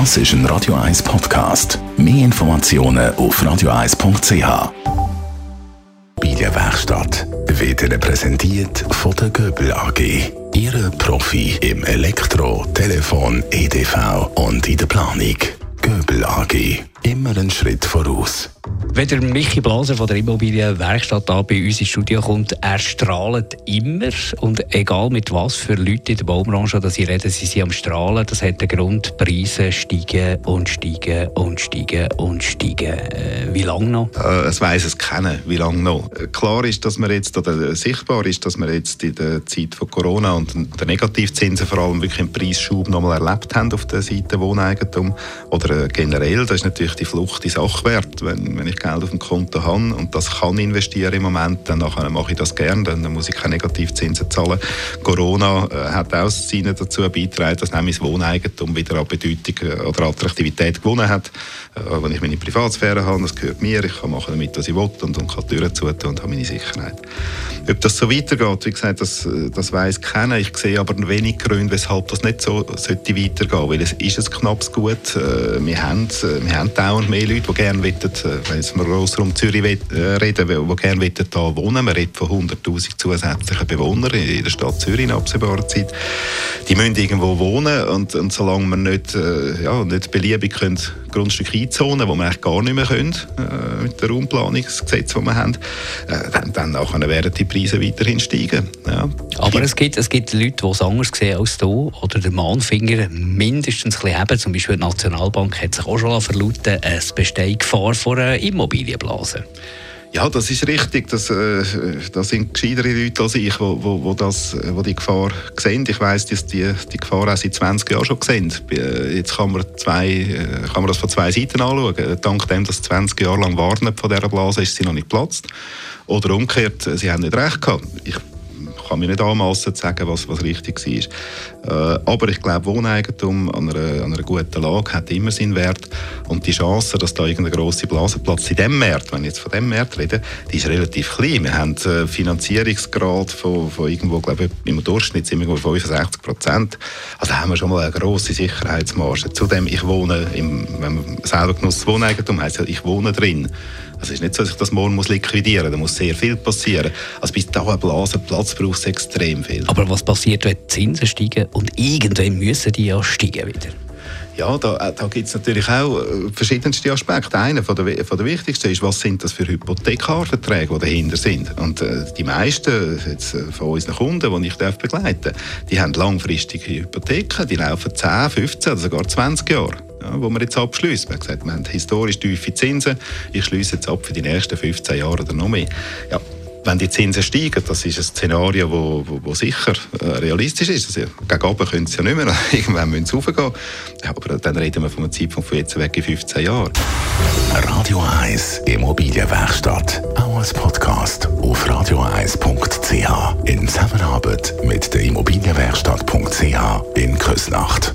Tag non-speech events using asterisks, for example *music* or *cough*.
Das ist ein Radio 1 Podcast. Mehr Informationen auf radio1.ch. Immobilienwerkstatt wird Ihnen präsentiert von der Göbel AG. Ihre Profi im Elektro, Telefon, EDV und in der Planung. Göbel AG. Immer einen Schritt voraus. Wenn der Michi Blaser von der Immobilienwerkstatt da bei uns ins Studio kommt, er strahlt immer. Und egal mit was für Leuten in der Baubranche dass sie reden, sie sind am Strahlen. Das hat den Grund, Preise steigen und steigen und steigen und steigen. Äh, wie lange noch? Äh, es weiss es kennen, wie lange noch. Klar ist, dass man jetzt, oder sichtbar ist, dass wir jetzt in der Zeit von Corona und der Negativzinsen vor allem wirklich einen Preisschub nochmal erlebt haben auf der Seite Wohneigentum. Oder äh, generell, das ist natürlich die Flucht in Sachwert. Wenn, wenn ich Geld auf dem Konto habe und das kann investieren im Moment, dann mache ich das gerne, dann muss ich keine Negativzinsen zahlen. Corona äh, hat auch seine dazu beigetragen, dass nämlich das Wohneigentum wieder an Bedeutung oder Attraktivität gewonnen hat. Wenn ich meine Privatsphäre habe, das gehört mir, ich kann machen damit, was ich will und, und kann Türen zutun und habe meine Sicherheit. Ob das so weitergeht, wie gesagt, das, das weiss keiner. Ich sehe aber wenig Gründe, weshalb das nicht so sollte weitergehen, weil es ist ein knappes Gut. Wir haben, wir haben dauernd mehr Leute, die gerne wollen, wenn wir Grossraum Zürich äh, reden, die gerne hier wohnen Wir reden von 100'000 zusätzlichen Bewohnern in der Stadt Zürich in absehbarer Zeit. Die müssen irgendwo wohnen und, und solange wir nicht, äh, ja, nicht beliebig können Grundstücke einzonen, die wir eigentlich gar nicht mehr können, äh, mit dem Raumplanungsgesetz, das wir haben, äh, dann, dann nachher werden die Preise weiterhin steigen. Ja. Aber es gibt, es gibt Leute, die es anders sehen als du oder der Mahnfinger mindestens ein haben. Zum Beispiel die Nationalbank hat sich auch schon verlauten es besteht Gefahr vor einer Immobilienblase. Ja, das ist richtig. Das, äh, das sind gescheitere Leute als ich, wo, wo, wo, das, wo die Gefahr sehen. Ich weiss, dass die, die Gefahr auch seit 20 Jahren schon sehen. Äh, jetzt kann man, zwei, äh, kann man das von zwei Seiten anschauen. Dank dem, dass 20 Jahre lang warnen von dieser Blase, ist sie noch nicht geplatzt. Oder umgekehrt, sie haben nicht recht gehabt. Ich kann mir nicht anmassen zu sagen, was, was richtig war. Äh, aber ich glaube, Wohneigentum an einer, an einer guten Lage hat immer seinen Wert. Und die Chance, dass da irgendeine grosse Blase platzt in diesem Markt, wenn ich jetzt von diesem Markt rede, die ist relativ klein. Wir haben einen Finanzierungsgrad von, von irgendwo, glaube ich, im Durchschnitt sind wir 65 Prozent. Also haben wir schon mal eine grosse Sicherheitsmarge. Zudem, ich wohne, im, wenn man selber genutzt Wohneigentum heisst ich wohne drin. Also es ist nicht so, dass ich das morgen muss liquidieren muss. Da muss sehr viel passieren. Also bis da eine Blase Platz braucht es extrem viel. Aber was passiert, wenn die Zinsen steigen und irgendwann müssen die ja steigen wieder? Ja, da, äh, da gibt es natürlich auch äh, verschiedenste Aspekte. Einer von der, von der wichtigsten ist, was sind das für Hypothekarverträge, die dahinter sind. Und äh, die meisten jetzt, äh, von unseren Kunden, die ich darf begleiten die haben langfristige Hypotheken, die laufen 10, 15 oder sogar 20 Jahre ja, wo wir jetzt abschließen. Wir haben gesagt, wir haben historisch tiefe Zinsen. Ich schließe jetzt ab für die nächsten 15 Jahre oder noch mehr. Ja, wenn die Zinsen steigen, das ist ein Szenario, wo, wo, wo sicher äh, realistisch ist. Also, gegen oben können sie ja nicht mehr, *laughs* irgendwann müssen sie raufgehen. Ja, aber dann reden wir von einem Zeitpunkt von jetzt weg in 15 Jahren. Radio 1 Immobilienwerkstatt, auch als Podcast auf radio1.ch in Zusammenarbeit mit der Immobilienwerkstatt.ch in Küsnacht.